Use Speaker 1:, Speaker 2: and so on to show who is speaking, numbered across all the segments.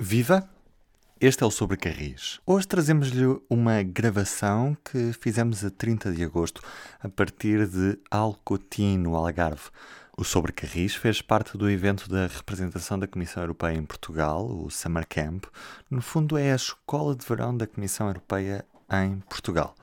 Speaker 1: Viva! Este é o Sobre Carris. Hoje trazemos-lhe uma gravação que fizemos a 30 de agosto, a partir de Alcotim, no Algarve. O Sobre Carris fez parte do evento da representação da Comissão Europeia em Portugal, o Summer Camp. No fundo, é a escola de verão da Comissão Europeia em Portugal.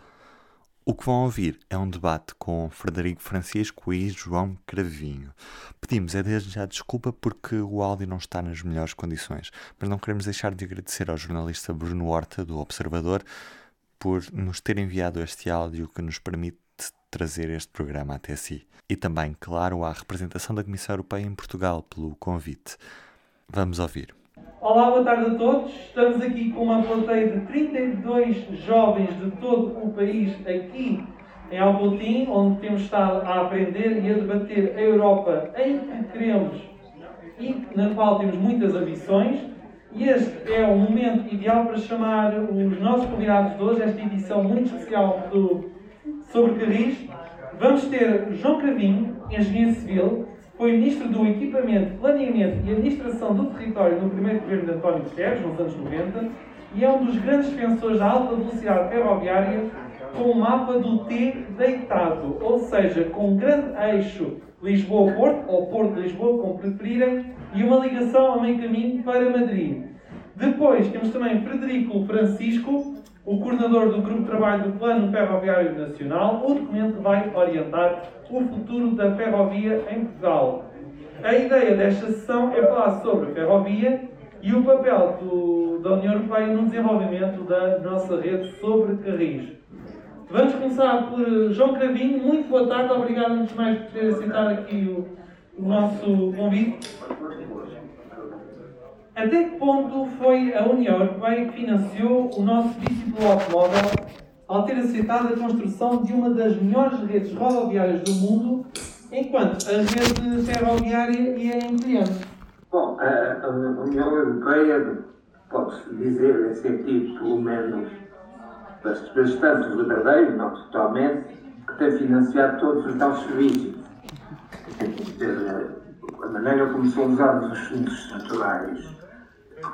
Speaker 1: O que vão ouvir é um debate com Frederico Francisco e João Cravinho. Pedimos é desde já desculpa porque o áudio não está nas melhores condições, mas não queremos deixar de agradecer ao jornalista Bruno Horta, do Observador, por nos ter enviado este áudio que nos permite trazer este programa até si. E também, claro, à representação da Comissão Europeia em Portugal pelo convite. Vamos ouvir.
Speaker 2: Olá, boa tarde a todos. Estamos aqui com uma plateia de 32 jovens de todo o país aqui em Albotim, onde temos estado a aprender e a debater a Europa em que queremos e na qual temos muitas ambições. E este é o momento ideal para chamar os nossos convidados de hoje, esta edição muito especial do Sobre Carris. Vamos ter João Cravinho, engenheiro civil, foi Ministro do Equipamento, Planeamento e Administração do Território no primeiro governo de António Guterres, nos anos 90, e é um dos grandes defensores da alta velocidade ferroviária com o mapa do T deitado, ou seja, com um grande eixo Lisboa-Porto, ou Porto-Lisboa, como preferirem, e uma ligação ao meio caminho para Madrid. Depois temos também Frederico Francisco, o coordenador do Grupo de Trabalho do Plano Ferroviário Nacional, o documento vai orientar o futuro da ferrovia em Portugal. A ideia desta sessão é falar sobre a ferrovia e o papel do, da União Europeia no desenvolvimento da nossa rede sobre carris. Vamos começar por João Cravinho. Muito boa tarde, obrigado antes de mais por ter aceitado aqui o, o nosso convite. Até que ponto foi a União Europeia que financiou o nosso discípulo automóvel ao ter aceitado a construção de uma das melhores redes rodoviárias do mundo, enquanto a rede ferroviária ia em cliente?
Speaker 3: Bom, a, União Europeia, pode-se dizer, em sentido pelo menos bastante verdadeiro, não totalmente, que tem financiado todos os nossos serviços. A maneira como são usados os fundos estruturais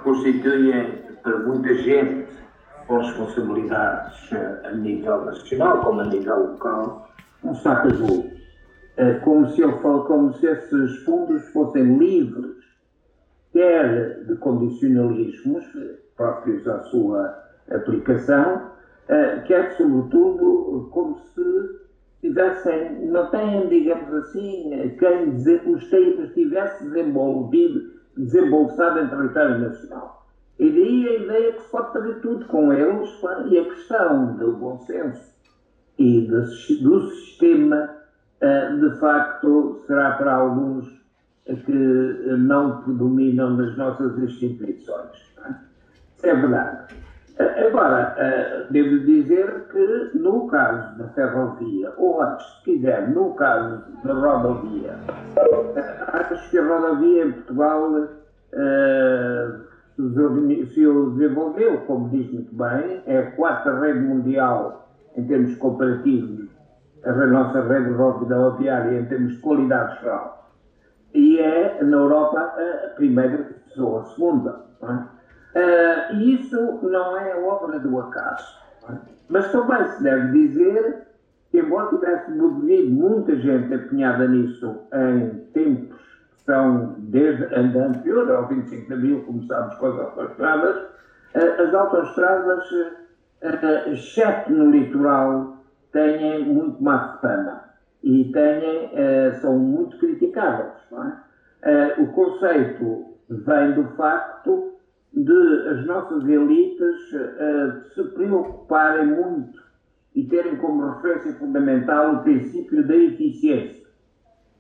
Speaker 3: constituem para muita gente com responsabilidades eh, a nível nacional como a nível local, um saco azul. Eh, como se, fala, como se esses fundos fossem livres, quer de condicionalismos próprios à sua aplicação, eh, quer, sobretudo, como se tivessem, não têm, digamos assim, quem dizer, os tivesse desenvolvido desembolsado em território nacional. E daí a ideia que se pode fazer tudo com eles e a questão do bom senso e do, do sistema, eh, de facto, será para alguns que não predominam nas nossas instituições. Isso é verdade. Eh, agora, eh, devo dizer que no caso da ferrovia, ou antes, se quiser, no caso da rodovia, eh, acho que a rodovia em Portugal se desenvolveu, como diz muito bem, é a quarta rede mundial em termos comparativos, a nossa rede rodoviária em termos de qualidade geral. E é, na Europa, a primeira ou a segunda. Uh, e isso não é obra do acaso. Mas também se deve dizer que, embora tivesse havido muita gente empenhada nisso em tempos que são desde anterior ao 25 de abril, começámos com as autoestradas, uh, as autoestradas, uh, exceto no litoral, têm muito má fama e têm, são muito criticadas. É? o conceito vem do facto de as nossas elites uh, se preocuparem muito e terem como referência fundamental o princípio da eficiência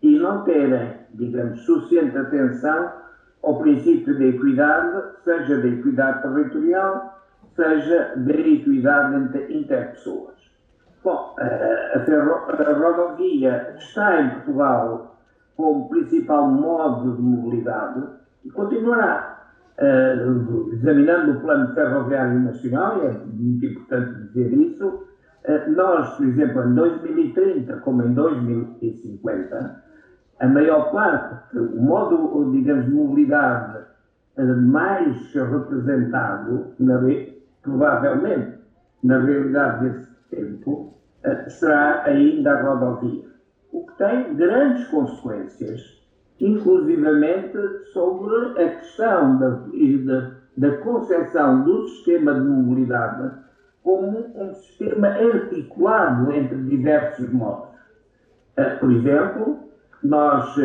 Speaker 3: e não terem, digamos, suficiente atenção ao princípio da equidade, seja da equidade territorial, seja da equidade entre interpessoas. Bom, a, ferro, a rodovia está em Portugal como principal modo de mobilidade e continuará uh, examinando o Plano Ferroviário Nacional, e é muito importante dizer isso, uh, nós, por exemplo, em 2030, como em 2050, a maior parte, o modo, digamos, de mobilidade mais representado, na, provavelmente, na realidade desse tempo, será ainda a rodovia. O que tem grandes consequências inclusivamente sobre a questão da, da, da concepção do sistema de mobilidade como um sistema articulado entre diversos modos. Uh, por exemplo, nós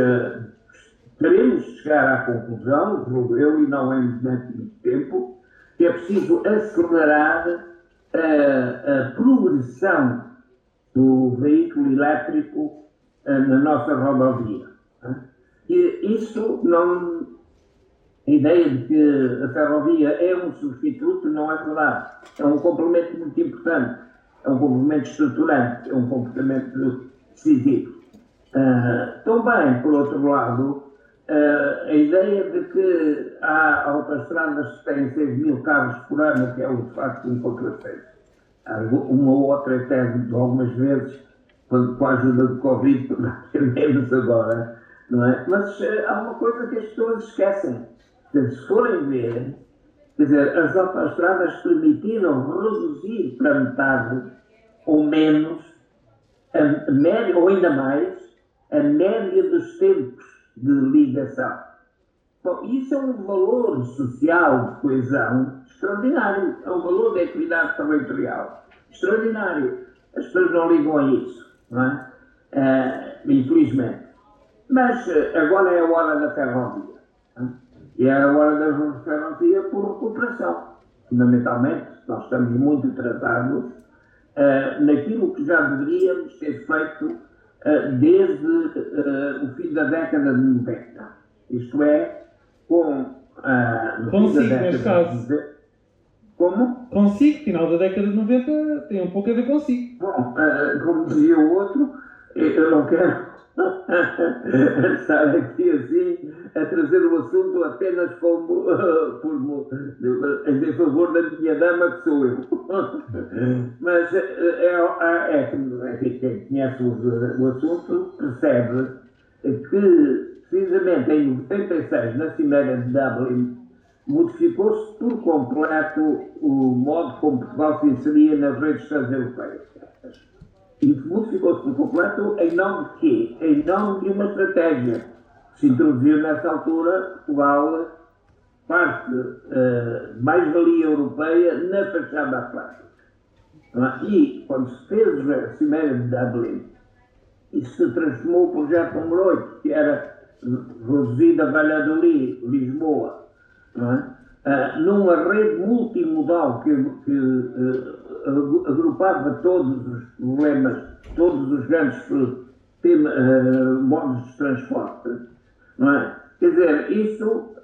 Speaker 3: teremos de chegar à conclusão, julgo eu, e não em muito tempo, que é preciso acelerar uh, a progressão do veículo elétrico na nossa rodovia. E isso não. A ideia de que a ferrovia é um substituto não é verdade. É um complemento muito importante. É um complemento estruturante. É um complemento decisivo. Uh, também, por outro lado, uh, a ideia de que há autostradas que têm 6 mil carros por ano, que é de facto um contrassenso. Uma ou outra até algumas vezes, com a ajuda do Covid, menos agora, não é? Mas uh, há uma coisa que as pessoas esquecem. Se forem ver, quer dizer, as autostradas permitiram reduzir para metade ou menos, a média, ou ainda mais, a média dos tempos de ligação. Bom, isso é um valor social de coesão extraordinário. É um valor de equidade territorial extraordinário. As pessoas não ligam a isso, não é? Uh, infelizmente. Mas eh, agora é a hora da ferrovia. E é a hora da ferrovia por recuperação. Fundamentalmente, nós estamos muito atrasados uh, naquilo que já deveríamos ter feito uh, desde uh, o fim da década de 90. Isto é, com. Uh,
Speaker 2: Consigo, neste caso.
Speaker 3: De... Como?
Speaker 2: Consigo, final da década de 90 tem um pouco a ver consigo.
Speaker 3: Bom, como dizia o outro, eu não quero estar aqui assim a trazer o assunto apenas como por, em favor da minha dama que sou eu. Mas é, é, é, quem conhece o, o assunto percebe que precisamente em 96 na Cimeira de Dublin modificou-se por completo o modo como Portugal se inseria nas redes transeuropeias e modificou-se por completo em nome de quê? Em nome de uma estratégia se introduziu nessa altura Portugal parte uh, mais-valia europeia na fachada atlântica. É? E quando se fez a Cimeira de Dublin, isso se transformou o projeto número 8, que era reduzida Valladolid, Lisboa, uh, numa rede multimodal que, que uh, agrupava todos os problemas, todos os grandes tema, uh, modos de transporte, não é? Quer dizer, isso,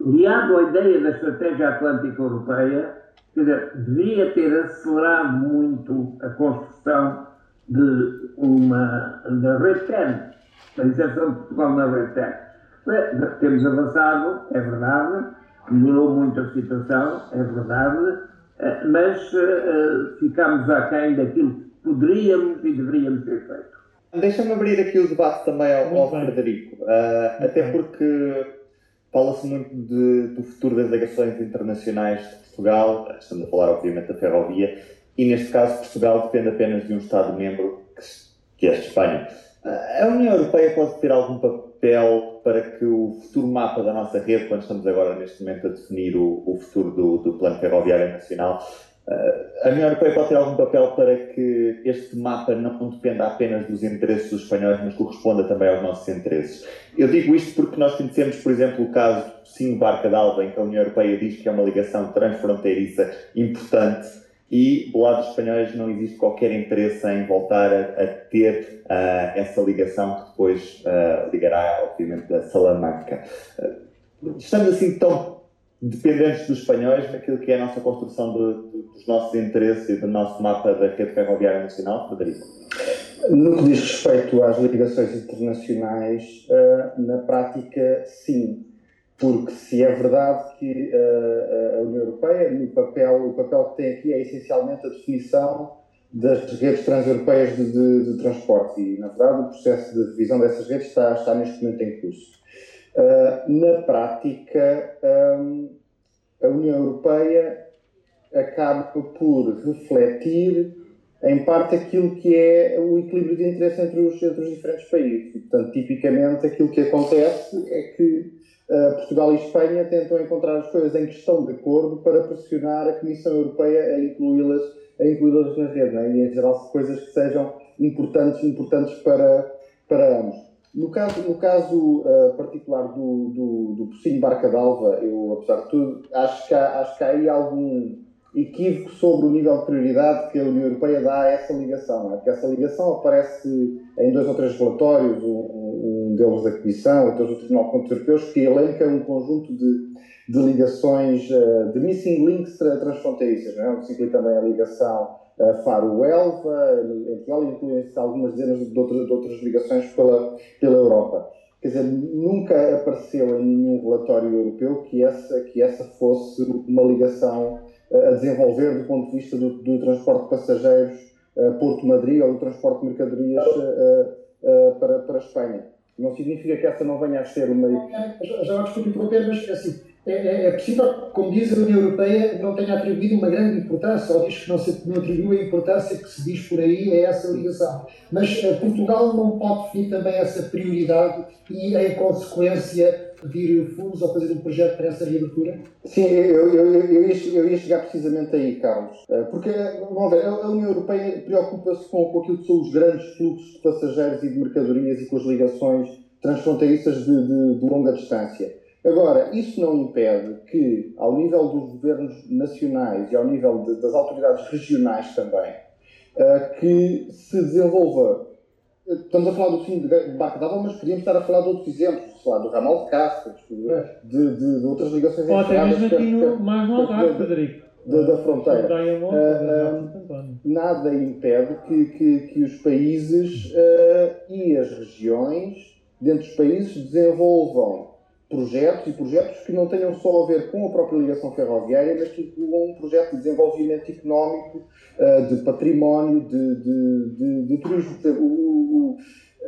Speaker 3: liado à ideia da estratégia atlântica europeia, quer dizer, devia ter acelerado muito a construção de uma da rede TEN, a inserção de Portugal na rede. Temos avançado, é verdade, melhorou muito a situação, é verdade, eh, mas uh, ficámos aquém daquilo que poderíamos e deveríamos ter feito.
Speaker 1: Deixa-me abrir aqui o debate também ao, ao Frederico, uh, até porque fala-se muito de, do futuro das ligações internacionais de Portugal, estamos a falar obviamente da ferrovia, e neste caso Portugal depende apenas de um Estado-membro, que, que é a Espanha. A União Europeia pode ter algum papel para que o futuro mapa da nossa rede, quando estamos agora neste momento a definir o, o futuro do, do, Plano Ferroviário Nacional, a União Europeia pode ter algum papel para que este mapa não dependa apenas dos interesses dos espanhóis, mas corresponda também aos nossos interesses. Eu digo isto porque nós conhecemos, por exemplo, o caso Sim Barca d'Alba, em que a União Europeia diz que é uma ligação transfronteiriça importante e do lado dos espanhóis não existe qualquer interesse em voltar a, a ter uh, essa ligação que depois uh, ligará, obviamente, a Salamanca. Uh, estamos assim tão dependentes dos espanhóis naquilo que é a nossa construção de, de, dos nossos interesses e do nosso mapa da rede ferroviária nacional, Frederico?
Speaker 4: No que diz respeito às ligações internacionais, na prática, sim porque se é verdade que uh, a União Europeia, no papel, o papel que tem aqui é essencialmente a definição das redes transeuropeias de, de, de transporte e, na verdade, o processo de revisão dessas redes está, está neste momento em curso. Uh, na prática, um, a União Europeia acaba por refletir em parte aquilo que é o equilíbrio de interesse entre os, entre os diferentes países. Portanto, tipicamente aquilo que acontece é que Portugal e Espanha tentam encontrar as coisas em que estão de acordo para pressionar a Comissão Europeia a incluí-las a incluí-las na rede, é? e em geral coisas que sejam importantes, importantes para, para ambos. No caso, no caso uh, particular do, do, do Pocinho Barca d'Alva, eu, apesar de tudo, acho que, há, acho que há aí algum equívoco sobre o nível de prioridade que a União Europeia dá a essa ligação. É? Porque essa ligação aparece em dois ou três relatórios, um, um deles da Comissão, outros do Tribunal de Contas Europeus, que elenca um conjunto de, de ligações, uh, de missing links transfronteiriças, não é? onde se inclui também a ligação uh, Faro-Elva, em Portugal, incluem-se algumas dezenas de outras, de outras ligações pela, pela Europa. Quer dizer, nunca apareceu em nenhum relatório europeu que essa, que essa fosse uma ligação a desenvolver do ponto de vista do, do transporte de passageiros Porto-Madrid ou do transporte de mercadorias para, para a Espanha. Não significa que essa não venha a ser uma.
Speaker 5: Já, já desculpe interromper, mas assim, é, é, é, possível, como diz a União Europeia, não tenha atribuído uma grande importância, ou diz que não, se, não atribuiu a importância que se diz por aí a essa ligação. Mas uh, Portugal não pode definir também essa prioridade e, em consequência, pedir fundos ou fazer um projeto para essa reabertura?
Speaker 4: Sim, eu, eu, eu, eu, ia, eu ia chegar precisamente aí, Carlos. Eh, porque, vamos ver, a União Europeia preocupa-se com, aquilo que são os grandes fluxos de passageiros e de mercadorias e com as ligações transfronteiriças de, de, de longa distância. Agora, isso não impede que, ao nível dos governos nacionais e ao nível de, das autoridades regionais também, uh, que se desenvolva. Estamos a falar do fim de barca d'água, mas podíamos estar a falar de outros exemplos, falar do ramal de Cáceres, de, de, de, outras ligações
Speaker 2: Ou até mesmo aqui no, mais no Algarve, Frederico.
Speaker 4: Da, da fronteira. Uh, uh, nada impede que, que, que os países uh, e as regiões dentro dos países desenvolvam projetos e projetos que não tenham só a ver com a própria ligação ferroviária, mas que incluam um projeto de desenvolvimento económico, de património, de, de, de, de turismo. O, o,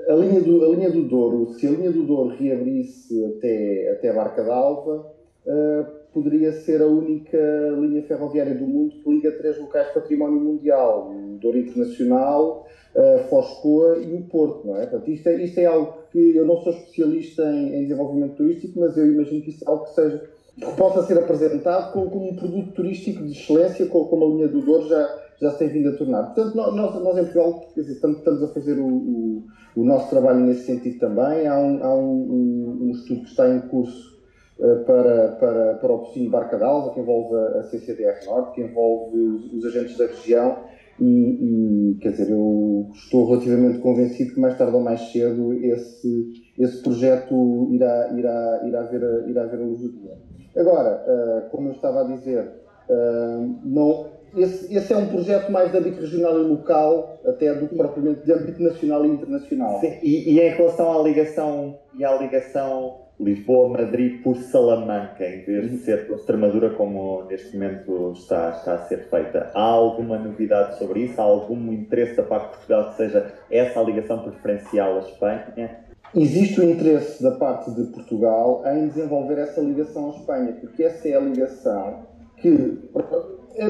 Speaker 4: a, linha do, a linha do Douro, se a linha do Douro reabrisse até, até a Barca d'Alva, uh, poderia ser a única linha ferroviária do mundo que liga três locais de património mundial, o Douro Internacional, uh, Foscoa e o Porto, não é? Portanto, isto é, isto é algo que eu não sou especialista em, em, desenvolvimento turístico, mas eu imagino que isso é algo que seja que possa ser apresentado como, como um produto turístico de excelência, como, como a linha do Douro já, já se tem vindo a tornar. Portanto, nós, nós em Portugal dizer, estamos, a fazer o, o, o, nosso trabalho nesse sentido também. Há um, há um, um, estudo que está em curso uh, para, para, para o Pocinho Barca d'Alva, que envolve a, CCDR Norte, que envolve os, os agentes da região e, e, quer dizer, eu estou relativamente convencido que mais tarde ou mais cedo esse, esse projeto irá, irá, irá, ver, irá ver a luz do dia. Agora, uh, como eu estava a dizer, uh, não, esse, esse, é um projeto mais de âmbito regional e local, até do que propriamente de âmbito nacional e internacional.
Speaker 1: Sim, e, e em relação à ligação, e à ligação Lisboa-Madrid por Salamanca, em vez de ser por Extremadura, como neste momento está, está a ser feita. Há alguma novidade sobre isso? Há algum interesse da parte de Portugal que seja essa a ligação preferencial à Espanha?
Speaker 4: Existe o interesse da parte de Portugal em desenvolver essa ligação à Espanha, porque essa é a ligação que.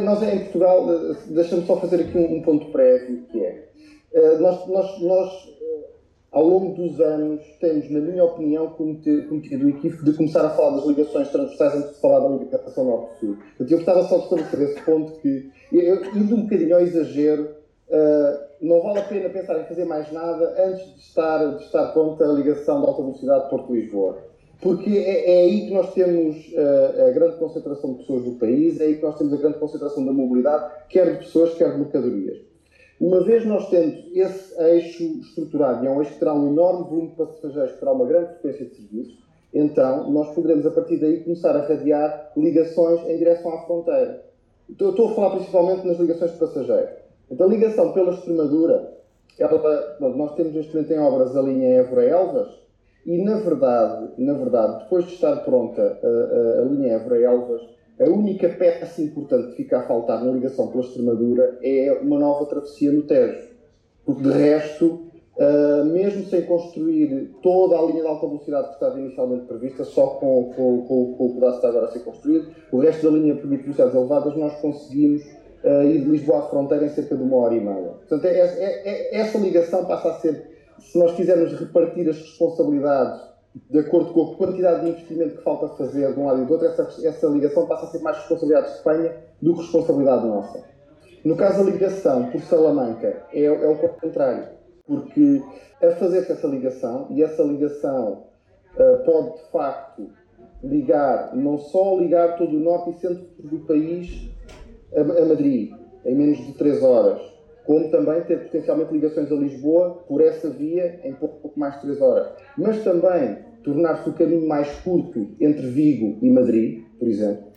Speaker 4: Nós em Portugal, deixa-me só fazer aqui um, ponto prévio, que é. Eh, nós, nós, nós ao longo dos anos, temos, na minha opinião, cometido o equívoco de começar a falar das ligações transversais antes de falar da ligação norte-sul. Eu gostava só de estabelecer esse ponto que, indo um bocadinho ao exagero, não vale a pena pensar em fazer mais nada antes de estar, de estar pronta a ligação de alta velocidade Porto-Lisboa. Porque é, é, aí que nós temos uh, a grande concentração de pessoas do país, é aí que nós temos a grande concentração da mobilidade, quer de pessoas, quer de mercadorias. Uma vez nós tendo esse eixo estruturado, e é um eixo que terá um enorme volume de passageiros, terá uma grande frequência de serviços, então nós poderemos a partir daí começar a radiar ligações em direção à fronteira. Estou a falar principalmente nas ligações de passageiros. Então a ligação pela Extremadura, ela, nós temos neste momento em obras a linha Évora-Elvas, e na verdade, na verdade, depois de estar pronta a, a, a linha Évora-Elvas, a única peça importante que fica a faltar na ligação pela Extremadura é uma nova travessia no Tejo. Porque de resto, uh, mesmo sem construir toda a linha de alta velocidade que estava inicialmente prevista, só com, com, com, com o pedaço que está agora a ser construído, o resto da linha permite velocidades elevadas, nós conseguimos uh, ir de Lisboa à fronteira em cerca de uma hora e meia. Portanto, é, é, é, essa ligação passa a ser, se nós quisermos repartir as responsabilidades de acordo com a quantidade de investimento que falta fazer de um lado e do outro, essa, essa ligação passa a ser mais responsabilidade de Espanha do que responsabilidade nossa. No caso da ligação por Salamanca, é, é o contrário porque a fazer essa ligação, e essa ligação uh, pode de facto ligar, não só ligar todo o norte e centro do país a, a Madrid, em menos de 3 horas, como também ter potencialmente ligações a Lisboa por essa via em pouco, pouco mais de 3 horas. Mas também tornar-se o caminho mais curto entre Vigo e Madrid, por exemplo,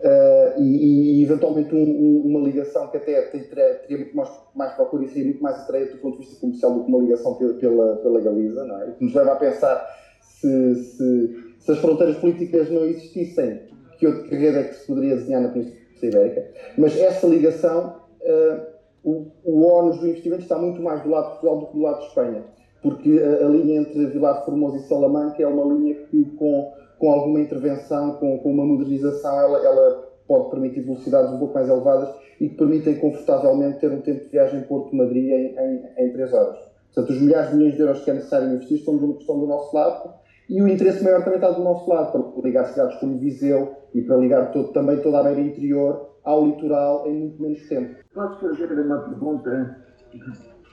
Speaker 4: Uh, e, e, eventualmente um, um, uma ligação que até teria muito mais, mais procura e seria muito mais atraente do ponto de vista comercial do que uma ligação pela, pela, pela Galiza, não é? O que nos leva a pensar se, se, se, as fronteiras políticas não existissem, que outro carreira é que se poderia desenhar na Península Ibérica. Mas essa ligação, uh, o, ónus do investimento está muito mais do lado de Portugal do que do lado de Espanha, porque a, a linha entre Vilar Formosa e Salamanca é uma linha que com com alguma intervenção, com, com uma modernização, ela, ela, pode permitir velocidades um pouco mais elevadas e que permitem confortavelmente ter um tempo de viagem Porto-Madrid em, em, em 3 horas. Portanto, os milhares de milhões de euros que é necessário investir estão do, estão do nosso lado e o interesse maior também está do nosso lado, para ligar cidades como Viseu e para ligar todo, também toda a beira interior ao litoral em muito menos tempo.
Speaker 3: Posso fazer uma pergunta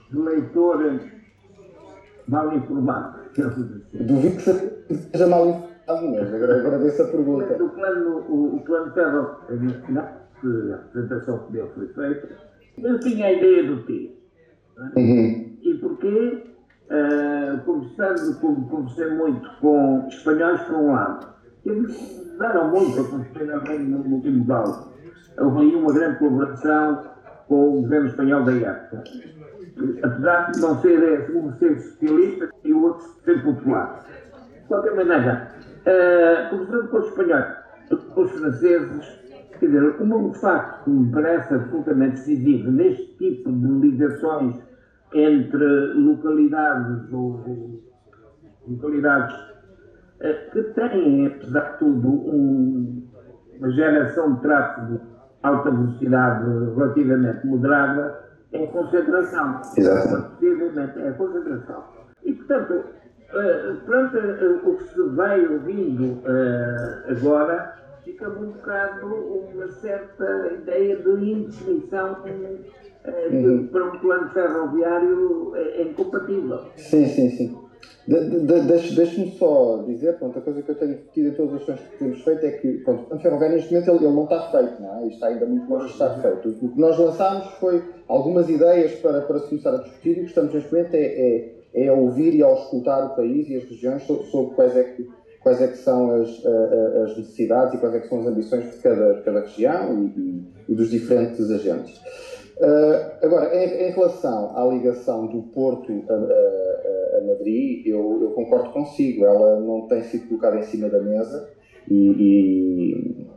Speaker 3: de leitor mal informado?
Speaker 4: Duvido que seja mal informado mas agora agradeço a pergunta.
Speaker 3: O plano, o, o plano Terra Nacional, que a apresentação que dele foi feita, eu tinha a ideia do quê? Uhum. E porquê? Uh, conversando, conversei muito com espanhóis por um lado, eles deram muito a conhecer também no último Val. Houve aí uma grande colaboração com o governo espanhol da época. Apesar de não ser um ser socialista e o outro ser popular. De qualquer maneira, Uh, conversando com os espanhóis, com os franceses, quer dizer, um facto que me parece absolutamente decisivo neste tipo de ligações entre localidades ou localidades uh, que têm, apesar de tudo, um, uma geração de tráfego alta velocidade relativamente moderada, é a concentração.
Speaker 4: Exato.
Speaker 3: Possivelmente é a concentração. E, portanto, Uh, perante uh, o que se vai ouvindo agora, fica-me um bocado uma certa ideia de indefinição uhum. para um plano ferroviário é, é incompatível.
Speaker 4: Sim, sim, sim. De, de, Deixe-me só dizer, pronto, a coisa que eu tenho tido em todas as ações que temos feito é que pronto, o plano ferroviário neste momento ele, ele não está feito, não é? Está ainda muito longe de estar feito. O que nós lançámos foi algumas ideias para, para se começar a discutir e o que estamos neste momento é, é é ouvir e escutar o país e as regiões sobre quais é que, quais é que são as, as necessidades e quais é que são as ambições de cada, cada região e, e dos diferentes agentes. Uh, agora, em, em, relação à ligação do Porto a, a, a Madrid, eu, eu, concordo consigo, ela não tem sido colocada em cima da mesa e, e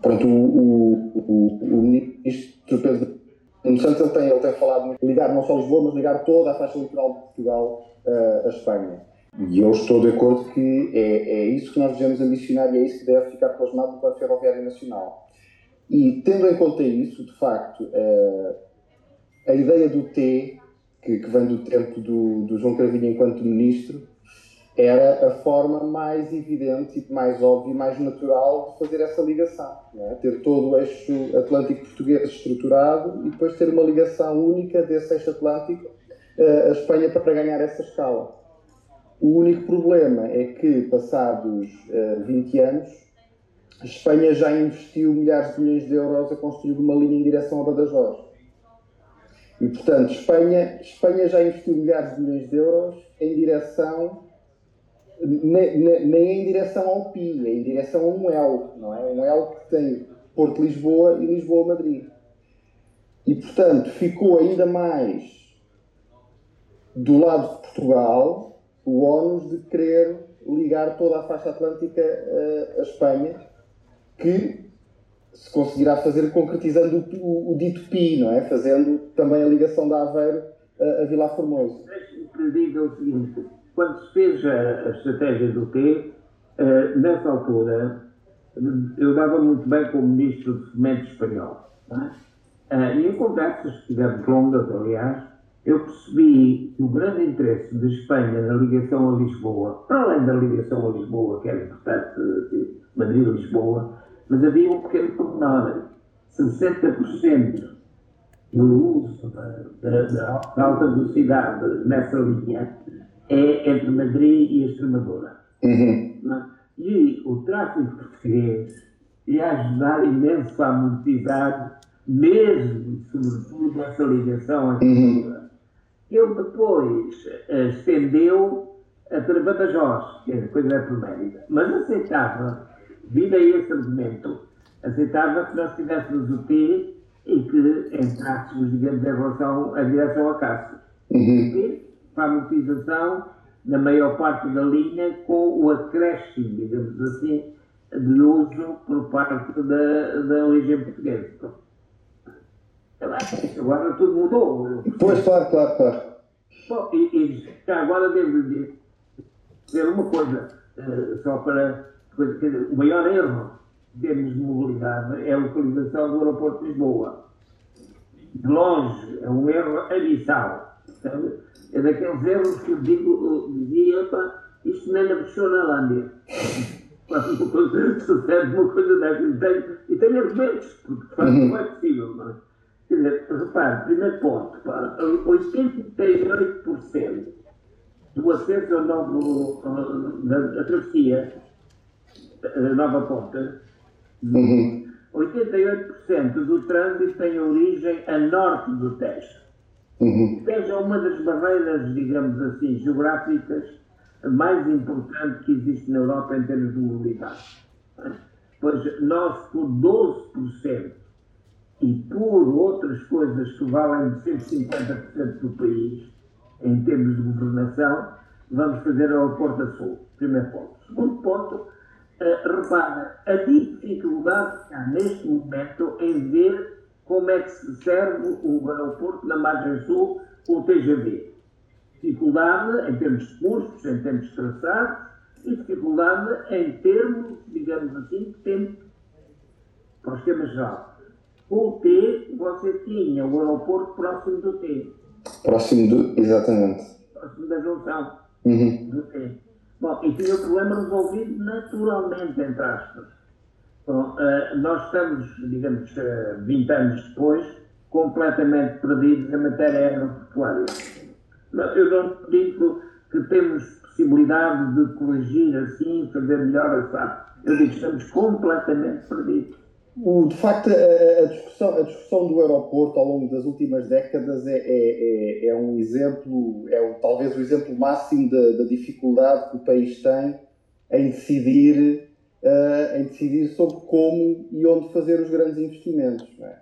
Speaker 4: pronto, o, o, o, o ministro Pedro Santos ele tem, ele tem falado de ligar não só Lisboa, mas ligar toda a faixa litoral de Portugal uh, a Espanha. E eu estou de acordo que é, é isso que nós devemos ambicionar e é isso que deve ficar plasmado no Plano Ferroviário Nacional. E tendo em conta isso, de facto, uh, a ideia do T, que, que vem do tempo do, do João Cravinho enquanto ministro, era a forma mais evidente mais óbvia e mais natural de fazer essa ligação. É? Ter todo o eixo atlântico português estruturado e depois ter uma ligação única desse eixo atlântico uh, a Espanha para ganhar essa escala. O único problema é que, passados uh, 20 anos, a Espanha já investiu milhares de milhões de euros a construir uma linha em direção a Badajoz. E, portanto, Espanha, Espanha já investiu milhares de milhões de euros em direção nem em direção ao PI, é em direção a um L, não é? Um L que tem Porto Lisboa e Lisboa Madrid. E portanto ficou ainda mais do lado de Portugal o ónus de querer ligar toda a faixa atlântica a, a Espanha, que se conseguirá fazer concretizando o, o, o, dito PI, não é? Fazendo também a ligação da Aveiro a, a Vilar Formoso
Speaker 3: lhe diga o seguinte: quando se fez a, a estratégia do T, uh, nessa altura, eu dava muito bem como ministro de Fomento espanhol. É? Uh, e em conversas que tivemos longas, aliás, eu percebi o grande interesse de Espanha na ligação a Lisboa, para além da ligação a Lisboa, que era importante, Madrid-Lisboa, mas havia um pequeno pormenor. 60% do uso da, alta velocidade nessa linha é entre Madrid e Extremadura. Uhum. É? E o tráfego português ia ajudar imenso a amortizar, mesmo, sobretudo, essa ligação à Extremadura. Uhum. Ele depois uh, estendeu para Badajoz, que é coisa promérita, mas aceitava, vindo a esse argumento, aceitava que nós tivéssemos o T e que entrássemos, digamos, em relação à direção a Cássio. Uhum. Para a amortização na maior parte da linha com o acréscimo, digamos assim, de uso por parte da, da origem portuguesa. Agora tudo mudou.
Speaker 4: Pois, claro, claro, claro.
Speaker 3: Bom, e, e agora devo dizer uma coisa, uh, só para. Dizer, o maior erro em termos de mobilidade é a localização do aeroporto de Lisboa. De longe, é um erro abissal. É daqueles erros que eu digo, dizia, pá, isto nem na na Lândia. Sucede uma coisa dessas e tem argumentos, porque de facto não é possível. Não é? Quer dizer, repare, primeiro ponto, 88% do acesso ao novo, da travessia, nova ponta, uhum. 88% do trânsito tem origem a norte do Tejo. Uhum. O Tejo é uma das barreiras, digamos assim, geográficas mais importantes que existe na Europa em termos de mobilidade. Pois nós, por 12%, e por outras coisas que valem de 150% do país, em termos de governação, vamos fazer ao Porto Sul. Primeiro ponto. Segundo ponto, repara, a dificuldade que há neste momento em ver como é que se serve o aeroporto na margem sul com o TGV. Dificuldade em termos de custos, em termos de traçado, e dificuldade em termos, digamos assim, de tempo para o esquema geral. Com o T, você tinha o aeroporto próximo do T.
Speaker 4: Próximo do. Exatamente.
Speaker 3: Próximo da junção uhum. do T. Bom, e tinha o problema resolvido naturalmente, entre aspas. Bom, uh, nós estamos, digamos, uh, eh, 20 anos depois, completamente perdidos na matéria aeroportuária. Eu não digo que temos possibilidade de corrigir assim, fazer melhor, sabe? Eu digo que estamos completamente perdidos.
Speaker 4: O, de facto, a, a, discussão, a discussão do aeroporto ao longo das últimas décadas é, é, é, é um exemplo, é talvez o exemplo máximo da, da, dificuldade que o país tem em decidir, uh, em decidir sobre como e onde fazer os grandes investimentos. É?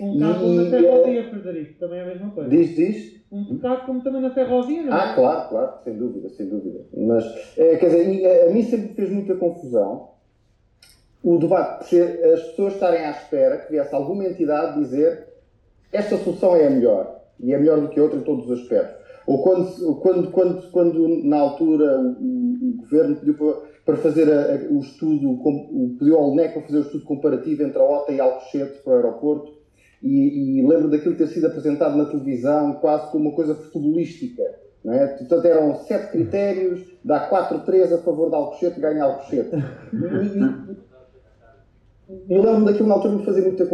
Speaker 2: Um bocado como na ferrovia, Frederico, também é a mesma coisa.
Speaker 4: Diz, diz?
Speaker 2: Um bocado como também na ferrovia, não
Speaker 4: é? Ah, claro, claro, sem dúvida, sem dúvida. Mas, é, quer dizer, a mim sempre fez muita confusão o debate ser as pessoas estarem à espera que viesse alguma entidade dizer esta solução é a melhor e é melhor do que outra em todos os aspectos. Ou quando, quando, quando, quando na altura o, o governo pediu para, para fazer a, a, o estudo, pediu ao LNEC para fazer o estudo comparativo entre a OTA e Alcochete para o aeroporto, e, e lembro daquilo ter sido apresentado na televisão quase como uma coisa futebolística. Não é? Portanto, eram sete critérios, dá 4-3 a favor de Alcochete, ganha Alcochete. E, eu lembro-me daquilo na altura me fazer muita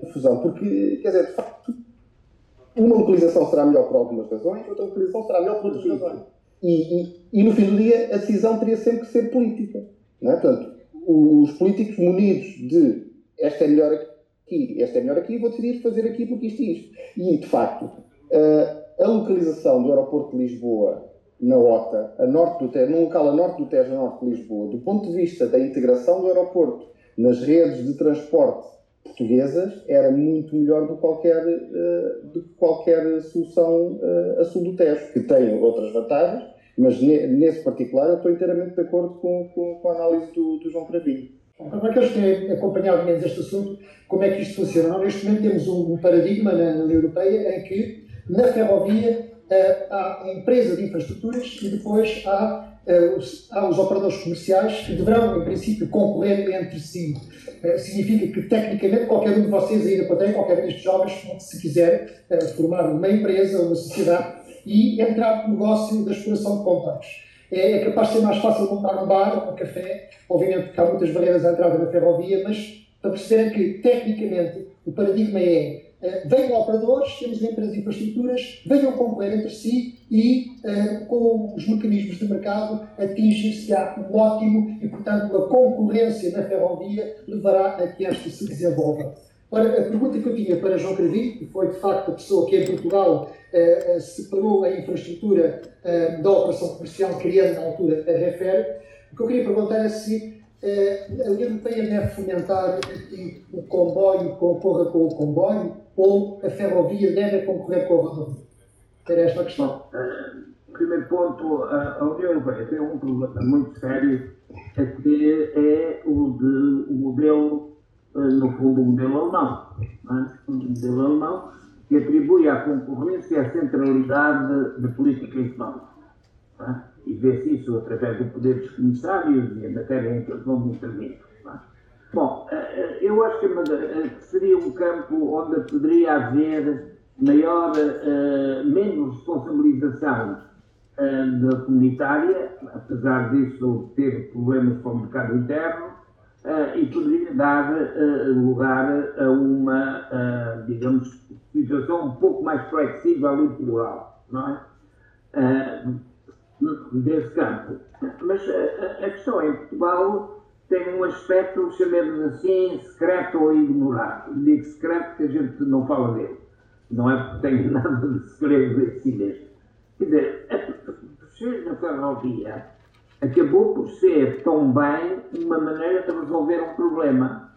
Speaker 4: confusão, porque, quer dizer, de facto, uma localização será melhor por algumas razões, outra localização será melhor por outras razões. E, e, e, no fim do dia, a decisão teria sempre que ser política. Não é? Portanto, os políticos munidos de esta é melhor aqui, esta é melhor aqui, vou decidir fazer aqui porque isto e isto. E, de facto, a localização do aeroporto de Lisboa na OTA, a norte do Tejo, num local a norte do Tejo, a norte de Lisboa, do ponto de vista da integração do aeroporto nas redes de transporte portuguesas era muito melhor do que qualquer, uh, do que qualquer solução uh, a sul do Tejo, que tem outras vantagens, mas ne, nesse particular eu estou inteiramente de acordo com, com, com a análise do, do João Cravinho.
Speaker 5: Para aqueles que têm acompanhado menos este assunto, como é que isto funciona? Neste momento temos um paradigma na União Europeia em que na ferrovia há a empresa de infraestruturas e depois há, há os operadores comerciais deverão, em princípio, concorrer entre si. significa que, tecnicamente, qualquer um de vocês aí da plateia, qualquer um destes jovens, se quiser formar uma empresa, uma sociedade e entrar no negócio da exploração de contactos é, é capaz de ser mais fácil montar um bar um café. Obviamente que há muitas barreiras à entrada na ferrovia, mas para perceberem que, tecnicamente, o paradigma é uh, venham operadores, temos empresas de infraestruturas, venham concorrer entre si e, uh, com os mecanismos de mercado, atingir-se um ótimo e, portanto, a concorrência na ferrovia levará a que esta se desenvolva. Ora, a pergunta que eu tinha para João Cravinho, que foi de facto a pessoa que em Portugal eh, eh separou a infraestrutura eh, da operação comercial, criando na altura a Refer, o que eu queria perguntar é se eh, a União Europeia deve fomentar o comboio concorra com o comboio ou a ferrovia deve concorrer com a rodovia? Era esta a questão.
Speaker 3: Primeiro ponto, a União Europeia tem um problema muito sério, é que é o de o modelo eh, no fundo, o modelo alemão. É? O modelo alemão que atribui à concorrência a centralidade da política económica. É? E vê-se isso através do poder dos comissários e a matéria em que eles vão intervir. É? Bom, eh, eh, eu acho que seria um campo onde poderia haver maior, menos responsabilização da comunitária, apesar disso ter problemas com o mercado interno, e poderia dar lugar a uma, digamos, situação um pouco mais flexível e plural, não é? desse campo. Mas a questão é que Portugal tem um aspecto, chamemos assim, secreto ou ignorado. Digo secreto porque a gente não fala dele. Não é porque tem nada de segredo em si mesmo. Quer dizer, a, na ferrovia acabou por ser também uma maneira de resolver um problema.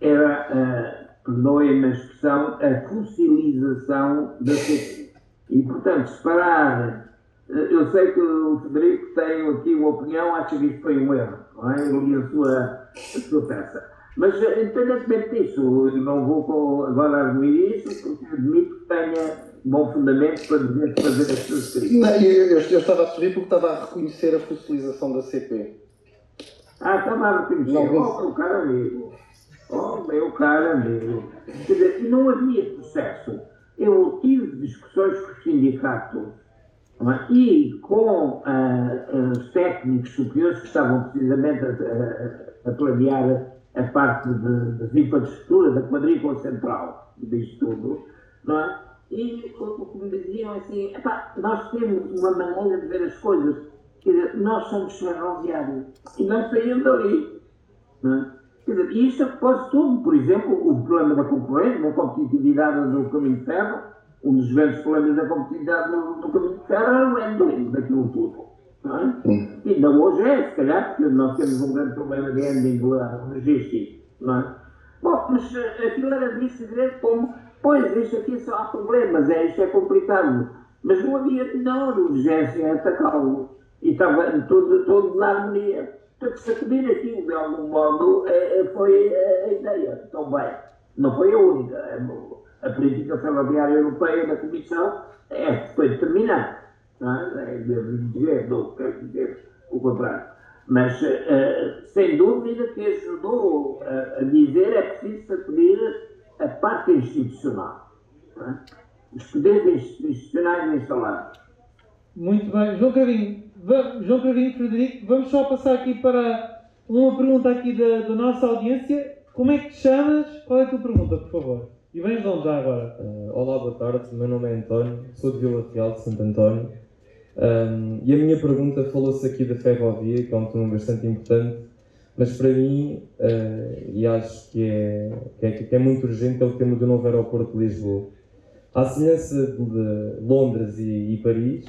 Speaker 3: Era, uh, perdoem-me a expressão, a fossilização da CP. E, portanto, separar. Uh, eu sei que o Federico tem aqui uma opinião, acha que isto foi um erro, não é? Eu li a sua, a sua peça. Mas, independentemente disso, não vou agora arguir isso, porque admito que tenha bom fundamento para dizer fazer as suas críticas.
Speaker 4: eu, eu, eu, estava a sorrir porque estava a reconhecer a fossilização da CP.
Speaker 3: Ah, estava a reconhecer. Não, oh, meu caro amigo. Oh, meu caro amigo. Quer dizer, não havia processo. Eu tive discussões com os sindicatos? E com uh, os técnicos superiores que estavam precisamente a, a, a planear a parte de, de infraestrutura da quadrícula central disto tudo, não é? E como me diziam assim, nós temos uma maneira de ver as coisas, quer dizer, nós somos ferroviários e não saímos dali. Não é? Quer dizer, isto pode tudo, por exemplo, o problema da concorrência, da competitividade do caminho de ferro, um dos grandes problemas da competitividade do, do caminho de ferro era o handling daquilo tudo. Não é? E ainda hoje é, se calhar, porque nós temos um grande problema de handling logístico. Não é? Bom, mas eh, aquilo era visto como Pois, isto aqui só há problemas, é, isto é complicado. Mas não havia menor urgência em atacá-lo. E estava tudo, tudo na harmonia. Portanto, sacudir aquilo de algum modo é, é foi a ideia também. Não foi a única. É, a política ferroviária europeia da Comissão é, foi determinante. Não é? é devo dizer, não quero dizer o contrário. Mas, uh, sem dúvida, que ajudou uh, a dizer é preciso sacudir a parte institucional. É? Os poderes institucionais instalados.
Speaker 2: Muito bem. João Cravinho, João Cravinho Frederico, vamos só passar aqui para uma pergunta aqui da, da nossa audiência. Como é que te chamas? Qual é a tua pergunta, por favor? E onde já agora?
Speaker 6: Uh, olá, boa tarde. Meu nome é António, sou de Vila Real, de Santo António. Um, e a minha pergunta falou-se aqui da ferrovia, que é um tema bastante importante mas para mim, uh, e acho que é, que é, que, é, muito urgente, é o tema do novo aeroporto de Lisboa. À semelhança de Londres e, e Paris,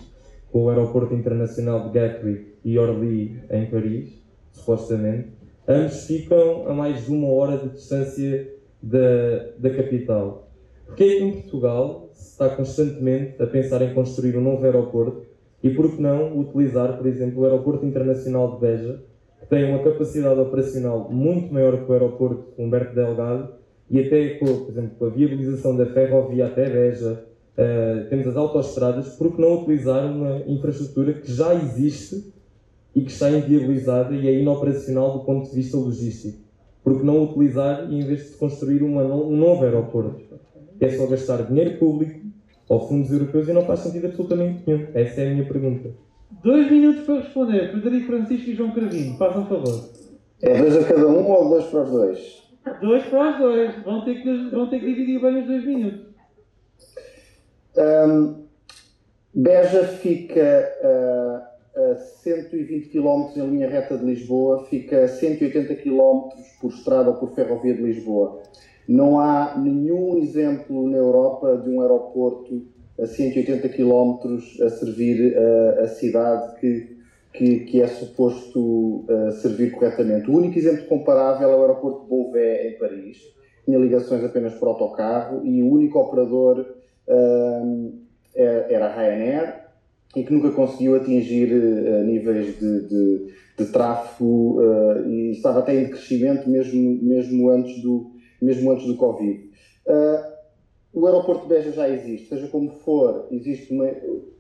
Speaker 6: com o aeroporto internacional de Gatwick e Orly em Paris, supostamente, ambos ficam a mais de uma hora de distância da, da capital. Porque é que em Portugal se está constantemente a pensar em construir um novo aeroporto e por que não utilizar, por exemplo, o aeroporto internacional de Beja, tem uma capacidade operacional muito maior que o aeroporto Humberto Delgado e até, com, por exemplo, com a viabilização da ferrovia até Beja, uh, temos as autoestradas, por que não utilizar uma infraestrutura que já existe e que está inviabilizada e é inoperacional do ponto de vista logístico? Por que não utilizar e em vez de construir uma, um novo aeroporto? É só gastar dinheiro público ou fundos europeus e não faz sentido absolutamente nenhum. Essa é a minha pergunta.
Speaker 2: Dois minutos para responder. Frederico Francisco e João Cravinho. Façam favor.
Speaker 4: É dois a cada um ou dois para os dois?
Speaker 2: Dois para os dois. Vão ter que, vão ter que dividir bem os dois minutos.
Speaker 4: Um, Beja fica uh, a 120 km em linha reta de Lisboa, fica a 180 km por estrada ou por ferrovia de Lisboa. Não há nenhum exemplo na Europa de um aeroporto a 180 km a servir uh, a cidade que que, que é suposto servir corretamente. O único exemplo comparável é o aeroporto de Beauvais, em Paris. Tinha ligações apenas por autocarro e o único operador uh, era a Ryanair e que nunca conseguiu atingir uh, níveis de, de, de tráfego e estava até em crescimento mesmo, mesmo, antes, do, mesmo antes do Covid. o aeroporto de Beja já existe, seja como for, existe uma,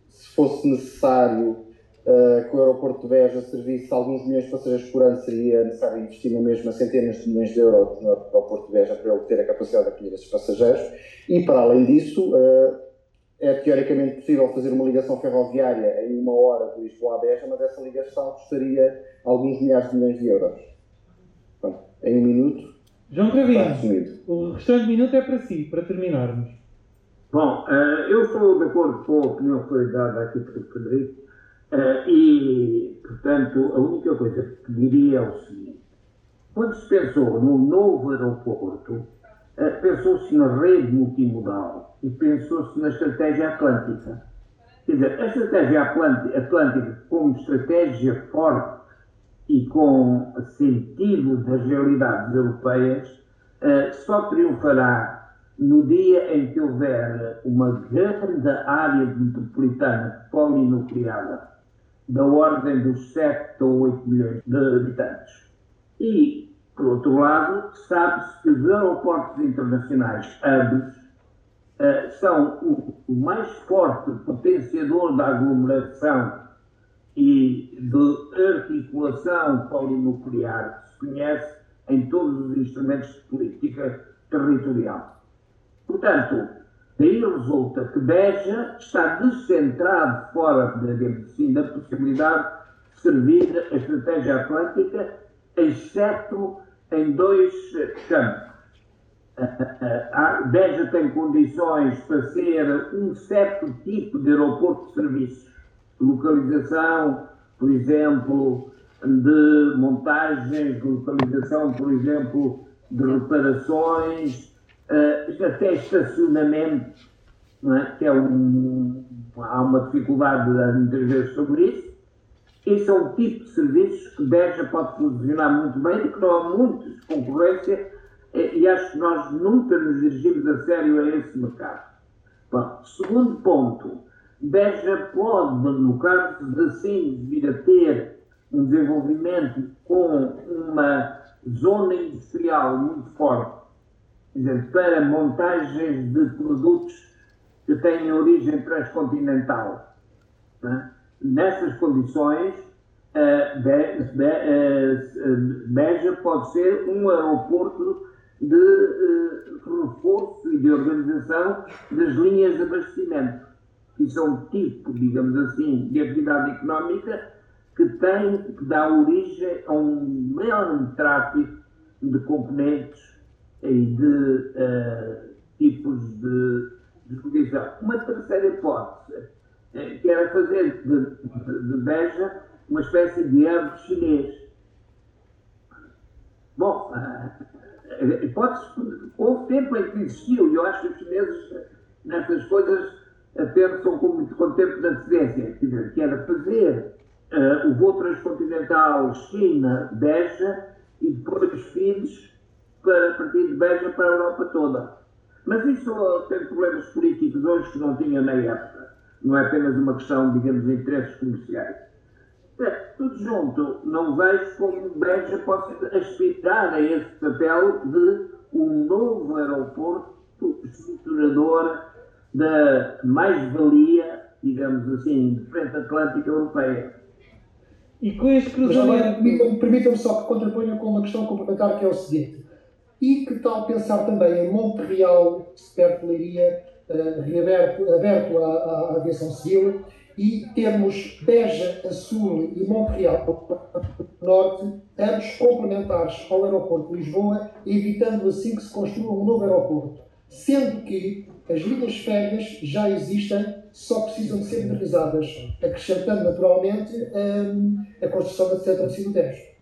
Speaker 4: se fosse necessário uh, que o aeroporto de Beja servisse alguns milhões de passageiros por ano, seria necessário investir na mesma centenas de milhões de euros no aeroporto de Beja para ele ter a capacidade de acolher esses passageiros. E, para além disso, uh, é teoricamente possível fazer uma ligação ferroviária em uma hora de Lisboa a Beja, mas essa ligação custaria alguns milhares de milhões de euros. Pronto, em um minuto.
Speaker 2: João Cravinho, o restante minuto é para si, para terminarmos.
Speaker 3: Bom, uh, eu estou de acordo com a opinião que foi dada aqui pelo Frederico. Uh, e, portanto, a única coisa que diria é o seguinte: quando se pensou no novo aeroporto, uh, pensou-se na rede multimodal e pensou-se na estratégia atlântica. Quer dizer, a estratégia atlântica, como estratégia forte e com sentido das realidades europeias, uh, só triunfará no dia em que houver uma grande área metropolitana polinucleada da ordem dos 7 ou 8 milhões de habitantes. E, por outro lado, sabe-se que os aeroportos internacionais, hubs, uh, são o, mais forte potenciador da aglomeração e de articulação polinuclear que se conhece em todos os instrumentos de política territorial. Portanto, Daí resulta que Beja está descentrado fora assim, da possibilidade de servir a estratégia atlântica, exceto em dois campos. Beja tem condições para ser um certo tipo de aeroporto de serviços. Localização, por exemplo, de montagens, localização, por exemplo, de reparações, uh, até estacionamento, é? que é um, há uma dificuldade muitas vezes sobre isso. Esse é um tipo de serviços que Beja pode posicionar muito bem e que não há muita concorrência e acho que nós nunca nos dirigimos a sério a esse mercado. Bom, segundo ponto, Beja pode, no caso de sim vir a ter um desenvolvimento com uma zona industrial muito forte dizer, para montagens de produtos que têm origem transcontinental. Né? Nessas condições, Beja pode ser um aeroporto de reforço e de organização das linhas de abastecimento, que são tipo, digamos assim, de atividade económica que tem, que dá origem a um enorme tráfego de componentes e de uh, tipos de, de Uma terceira hipótese, uh, que era fazer de, de, Beja uma espécie de ave chinês. Bom, uh, houve tempo em que existiu, e eu acho que os chineses nestas coisas pensam com muito com tempo de antecedência, que era fazer uh, o voo transcontinental China-Beja e depois filhos para partir de Beja para a Europa toda. Mas isso tem problemas políticos hoje que não tinha na época. Não é apenas uma questão, digamos, de interesses comerciais. É, tudo junto, não vejo como Beja possa aspirar a esse papel de um novo aeroporto estruturador da mais-valia, digamos assim, de frente atlântica europeia.
Speaker 2: E com este cruzamento.
Speaker 5: Permitam-me permitam só que contraponha com uma questão complementar que é o seguinte. E que tal pensar também em Montreal, perto de Leiria, uh, reaberto, aberto à, à, aviação civil, e termos Beja a sul e Montreal norte, ambos complementares ao aeroporto de Lisboa, evitando assim que se construa um novo aeroporto. Sendo que as linhas férreas já existem, só precisam de ser modernizadas, acrescentando naturalmente um, a construção da Centro do Tejo.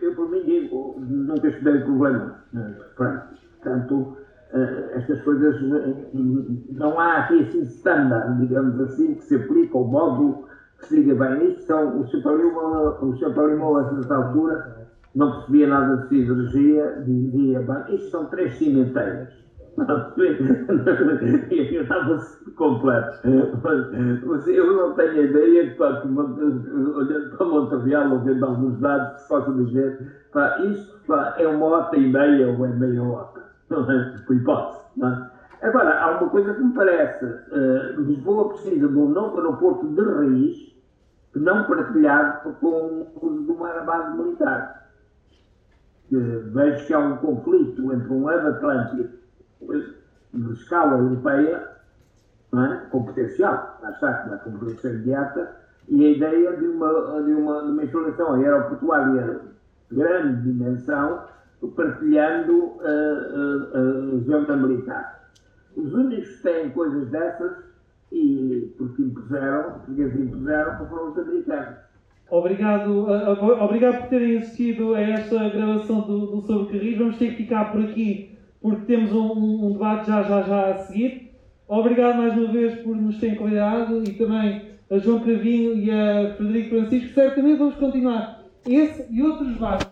Speaker 3: Eu, por mim, digo, nunca estudei o problema. Portanto, eh, estas coisas, eh, não há aqui assim standard, digamos assim, que se aplica ao modo que se liga bem. Isto são, o Sr. Paulo a certa altura, não percebia nada de siderurgia, dizia, bem, isto são três cimenteiras. eu estava completo. Mas eu não tenho ideia, pá, olhando para Montreal, ouvindo alguns dados, que posso dizer, pá, isto pá, é uma hora e meia ou é meia hora. Não é? Hipótese. É? Agora, há uma coisa que me parece: uh, Lisboa precisa de um novo aeroporto de raiz, não partilhado com uma base militar vejo que há um conflito entre um hub atlântico de escala europeia, é? com potencial, lá está, com a concorrência imediata, e a ideia de uma, de uma, de uma instalação aeroportuária de grande dimensão, partilhando a, a, a zona militar. Os únicos que têm coisas dessas, e porque impuseram, porque as impuseram, foram os americanos.
Speaker 2: Obrigado, uh, obrigado por terem assistido a esta gravação do, do Sobre Carris. Vamos ter que ficar por aqui porque temos um, um, debate já, já, já a seguir. Obrigado mais uma vez por nos terem convidado e também a João Cravinho e a Frederico Francisco. Certamente vamos continuar esse e outros debates.